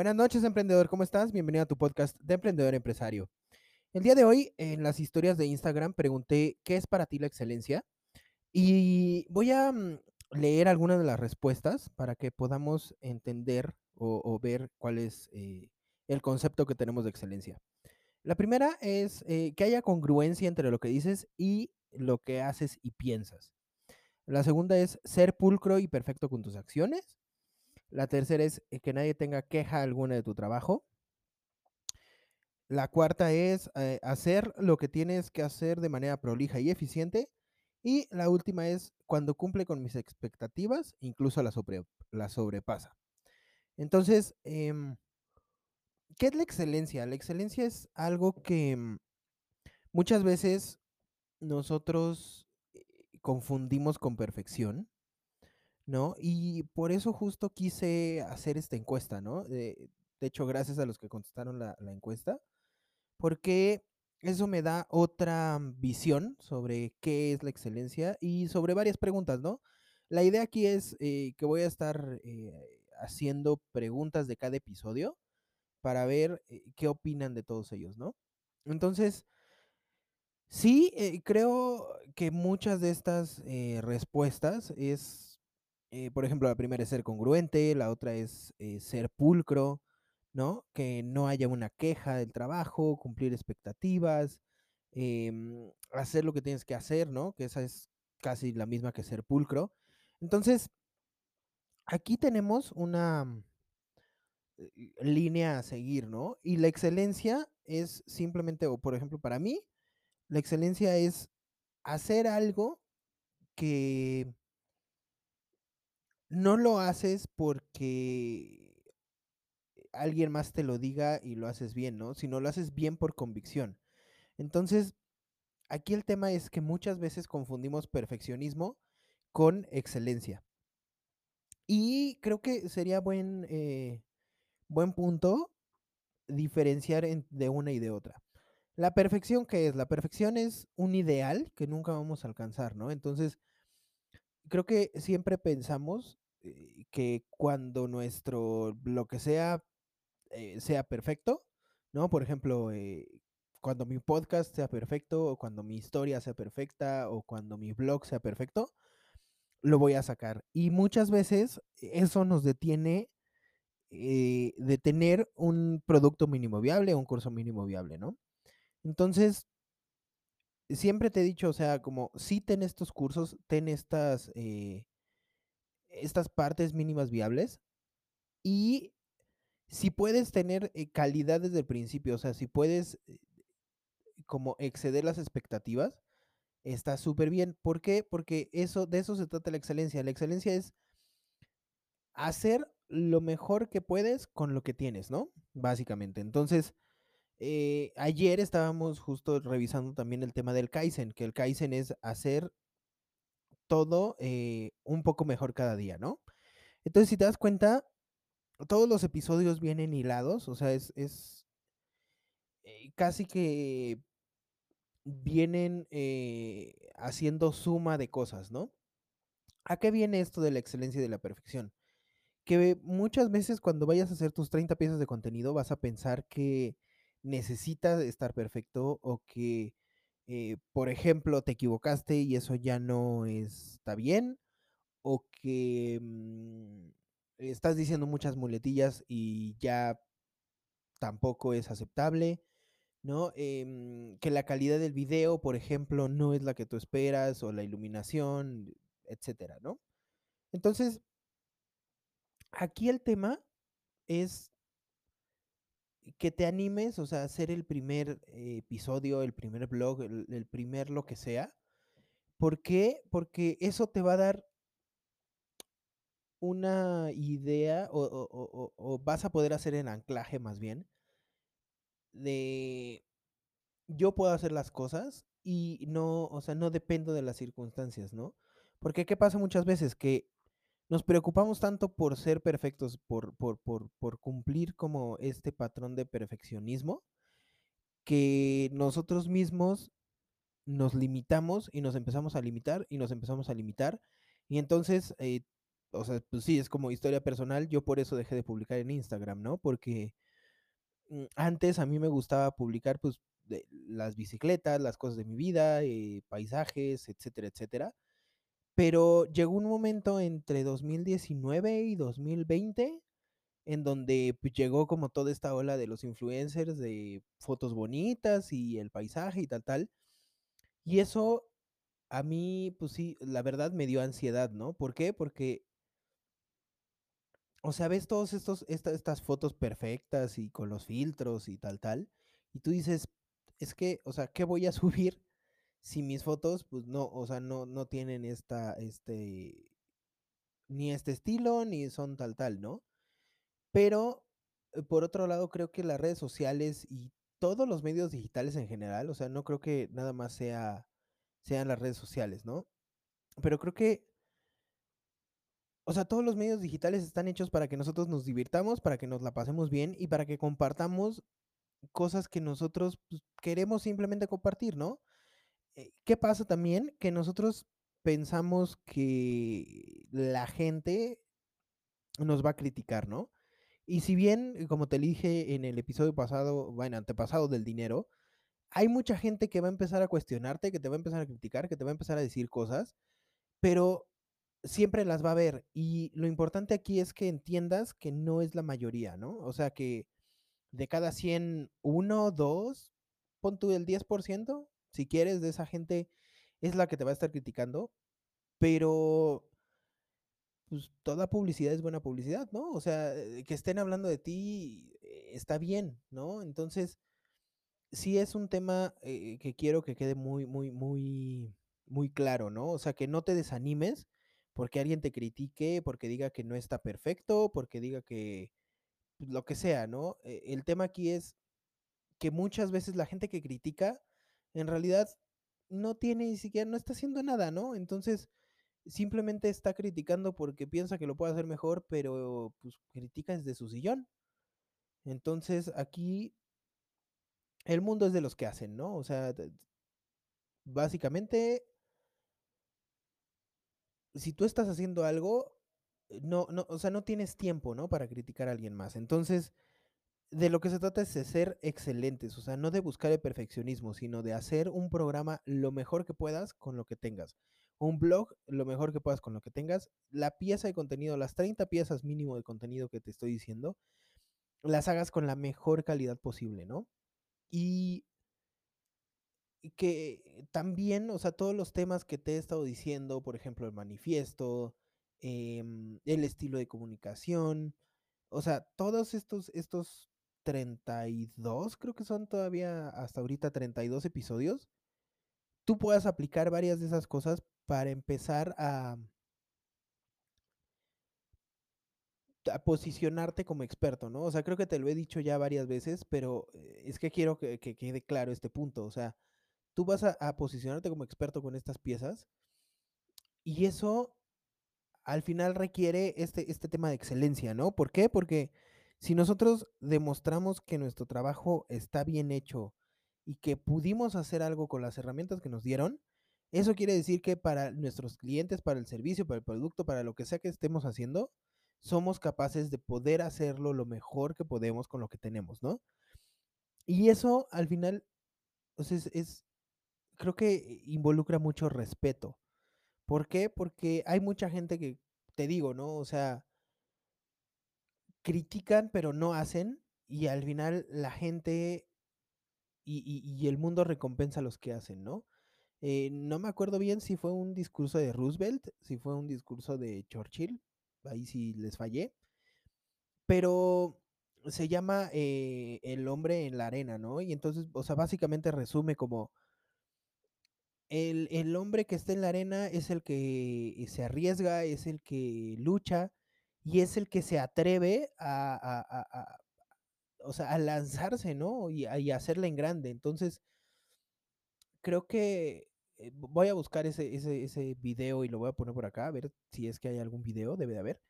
Buenas noches, emprendedor, ¿cómo estás? Bienvenido a tu podcast de Emprendedor Empresario. El día de hoy, en las historias de Instagram, pregunté qué es para ti la excelencia y voy a mm, leer algunas de las respuestas para que podamos entender o, ver cuál es eh, el concepto que tenemos de excelencia. La primera es eh, que haya congruencia entre lo que dices y lo que haces y piensas. La segunda es ser pulcro y perfecto con tus acciones. La tercera es eh, que nadie tenga queja alguna de tu trabajo. La cuarta es eh, hacer lo que tienes que hacer de manera prolija y eficiente. Y la última es cuando cumple con mis expectativas, incluso la, sobrepasa. Entonces, em, ¿qué es la excelencia? La excelencia es algo que mm, muchas veces nosotros eh, confundimos con perfección. ¿No? Y por eso justo quise hacer esta encuesta, ¿no? De, hecho, gracias a los que contestaron la, encuesta, porque eso me da otra visión sobre qué es la excelencia y sobre varias preguntas, ¿no? La idea aquí es eh, que voy a estar eh, haciendo preguntas de cada episodio para ver eh, qué opinan de todos ellos, ¿no? Entonces, sí, creo que muchas de estas respuestas es eh, por ejemplo, la primera es ser congruente, la otra es eh, ser pulcro, ¿no? Que no haya una queja del trabajo, cumplir expectativas, em, hacer lo que tienes que hacer, ¿no? Que esa es casi la misma que ser pulcro. Entonces, aquí tenemos una eh, línea a seguir, ¿no? Y la excelencia es simplemente, o por ejemplo, para mí, la excelencia es hacer algo que no lo haces porque alguien más te lo diga y lo haces bien, ¿no? Sino lo haces bien por convicción. Entonces, aquí el tema es que muchas veces confundimos perfeccionismo con excelencia. Y creo que sería buen, eh, buen punto diferenciar de una y de otra. La perfección, ¿qué es? La perfección es un ideal que nunca vamos a alcanzar, ¿no? Entonces, creo que siempre pensamos eh, que cuando nuestro, lo que sea, eh, sea perfecto, ¿no? Por ejemplo, eh, cuando mi podcast sea perfecto, o cuando mi historia sea perfecta, o cuando mi blog sea perfecto, lo voy a sacar. Y muchas veces eso nos detiene de tener un producto mínimo viable, un curso mínimo viable, ¿no? Entonces, siempre te he dicho, o sea, como si ten estos cursos, ten estas, estas partes mínimas viables y si puedes tener eh, calidad desde el principio, o sea, si puedes eh, como exceder las expectativas, está súper bien. ¿Por qué? Porque eso, de eso se trata la excelencia. La excelencia es hacer lo mejor que puedes con lo que tienes, ¿no? Básicamente. Entonces, eh, ayer estábamos justo revisando también el tema del Kaizen, que el Kaizen es hacer todo eh, un poco mejor cada día, ¿no? Entonces, si te das cuenta, todos los episodios vienen hilados, o sea, es, eh, casi que vienen haciendo suma de cosas, ¿no? ¿A qué viene esto de la excelencia y de la perfección? Que muchas veces cuando vayas a hacer tus 30 piezas de contenido vas a pensar que necesitas estar perfecto o que eh, por ejemplo, te equivocaste y eso ya no está bien, o que mm, estás diciendo muchas muletillas y ya tampoco es aceptable, ¿no? Em, que la calidad del video, por ejemplo, no es la que tú esperas, o la iluminación, etcétera, ¿no? Entonces, aquí el tema es que te animes, o sea, hacer el primer episodio, el primer blog, el, primer lo que sea. ¿Por qué? Porque eso te va a dar una idea o- o vas a poder hacer el anclaje más bien de yo puedo hacer las cosas y no, o sea, no dependo de las circunstancias, ¿no? Porque ¿qué pasa muchas veces? Que nos preocupamos tanto por ser perfectos, por, por, por, por cumplir como este patrón de perfeccionismo, que nosotros mismos nos limitamos y nos empezamos a limitar y nos empezamos a limitar. Y entonces, eh, o sea, pues sí, es como historia personal. Yo por eso dejé de publicar en Instagram, ¿no? Porque mm, antes a mí me gustaba publicar, pues, las bicicletas, las cosas de mi vida, eh, paisajes, etcétera, etcétera. Pero llegó un momento entre 2019 y 2020 en donde pues, llegó como toda esta ola de los influencers de fotos bonitas y el paisaje y tal, tal. Y eso a mí, pues sí, la verdad me dio ansiedad, ¿no? ¿Por qué? Porque, o sea, ves todos estas fotos perfectas y con los filtros y tal, tal, y tú dices, es que, o sea, ¿qué voy a subir si mis fotos, pues no, o sea, no, no tienen esta, este, ni este estilo, ni son tal, tal, ¿no? Pero, eh, por otro lado, creo que las redes sociales y todos los medios digitales en general, o sea, no creo que nada más sea, sean las redes sociales, ¿no? Pero creo que O sea, todos los medios digitales están hechos para que nosotros nos divirtamos, para que nos la pasemos bien y para que compartamos cosas que nosotros pues, queremos simplemente compartir, ¿no? Eh, ¿Qué pasa también? Que nosotros pensamos que la gente nos va a criticar, ¿no? Y si bien, eh, como te dije en el episodio pasado, bueno, antepasado del dinero, hay mucha gente que va a empezar a cuestionarte, que te va a empezar a criticar, que te va a empezar a decir cosas, pero siempre las va a ver. Y lo importante aquí es que entiendas que no es la mayoría, ¿no? O sea que de cada 100, uno, dos, pon tú el 10%, si quieres, de esa gente es la que te va a estar criticando, pero pues toda publicidad es buena publicidad, ¿no? O sea, eh, que estén hablando de ti eh, está bien, ¿no? Entonces, sí es un tema eh, que quiero que quede muy, muy, muy, muy claro, ¿no? O sea, que no te desanimes porque alguien te critique, porque diga que no está perfecto, porque diga que pues, lo que sea, ¿no? El tema aquí es que muchas veces la gente que critica, en realidad no tiene ni siquiera, no está haciendo nada, ¿no? Entonces, simplemente está criticando porque piensa que lo puede hacer mejor, pero pues critica desde su sillón. Entonces, aquí el mundo es de los que hacen, ¿no? O sea, básicamente, si tú estás haciendo algo, eh, no, no, o sea, no tienes tiempo, ¿no? Para criticar a alguien más. Entonces, de lo que se trata es de ser excelentes, o sea, no de buscar el perfeccionismo, sino de hacer un programa lo mejor que puedas con lo que tengas. Un blog lo mejor que puedas con lo que tengas. La pieza de contenido, las 30 piezas mínimo de contenido que te estoy diciendo, las hagas con la mejor calidad posible, ¿no? Y que también, o sea, todos los temas que te he estado diciendo, por ejemplo, el manifiesto, em, el estilo de comunicación, o sea, todos estos, estos 32, creo que son todavía hasta ahorita 32 episodios, tú puedas aplicar varias de esas cosas para empezar a, a posicionarte como experto, ¿no? O sea, creo que te lo he dicho ya varias veces, pero eh, es que quiero que, que quede claro este punto, o sea, tú vas a, a posicionarte como experto con estas piezas y eso al final requiere este, este tema de excelencia, ¿no? ¿Por qué? Porque si nosotros demostramos que nuestro trabajo está bien hecho y que pudimos hacer algo con las herramientas que nos dieron, eso quiere decir que para nuestros clientes, para el servicio, para el producto, para lo que sea que estemos haciendo, somos capaces de poder hacerlo lo mejor que podemos con lo que tenemos, ¿no? Y eso al final, pues es, es creo que involucra mucho respeto. ¿Por qué? Porque hay mucha gente que, te digo, ¿no? O sea, critican pero no hacen y al final la gente y, el mundo recompensa a los que hacen, ¿no? Eh, no me acuerdo bien si fue un discurso de Roosevelt, si fue un discurso de Churchill, ahí sí les fallé, pero se llama eh, El hombre en la arena, ¿no? Y entonces, o sea, básicamente resume como el, hombre que está en la arena es el que se arriesga, es el que lucha y es el que se atreve a, a lanzarse, ¿no? Y, a, hacerla en grande. Entonces, creo que eh, voy a buscar ese, ese, ese video y lo voy a poner por acá, a ver si es que hay algún video, debe de haber.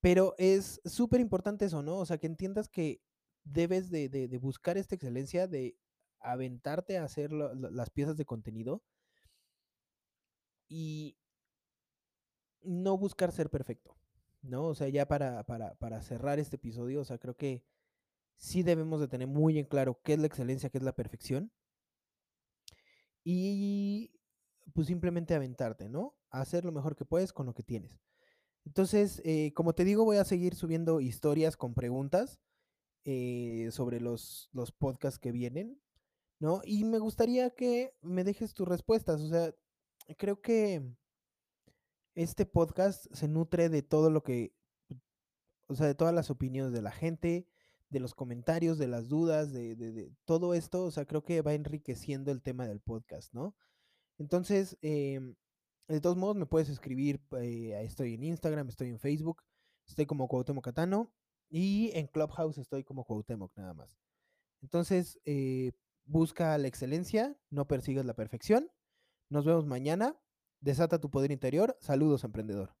Pero es súper importante eso, ¿no? O sea, que entiendas que debes de, buscar esta excelencia, de aventarte a hacer las piezas de contenido y no buscar ser perfecto, ¿no? O sea, ya para, para, para cerrar este episodio, o sea, creo que sí debemos de tener muy en claro qué es la excelencia, qué es la perfección. Y pues simplemente aventarte, ¿no? hacer lo mejor que puedes con lo que tienes. Entonces, eh, como te digo, voy a seguir subiendo historias con preguntas eh, sobre los, los podcasts que vienen, ¿no? Y me gustaría que me dejes tus respuestas. O sea, creo que este podcast se nutre de todo lo que, o sea, de todas las opiniones de la gente, de los comentarios, de las dudas, de, todo esto, o sea, creo que va enriqueciendo el tema del podcast, ¿no? Entonces, em, de todos modos, me puedes escribir, eh, estoy en Instagram, estoy en Facebook, estoy como Cuauhtémoc Catano y en Clubhouse estoy como Cuauhtémoc nada más. Entonces, eh, busca la excelencia, no persigas la perfección. Nos vemos mañana. Desata tu poder interior. Saludos, emprendedor.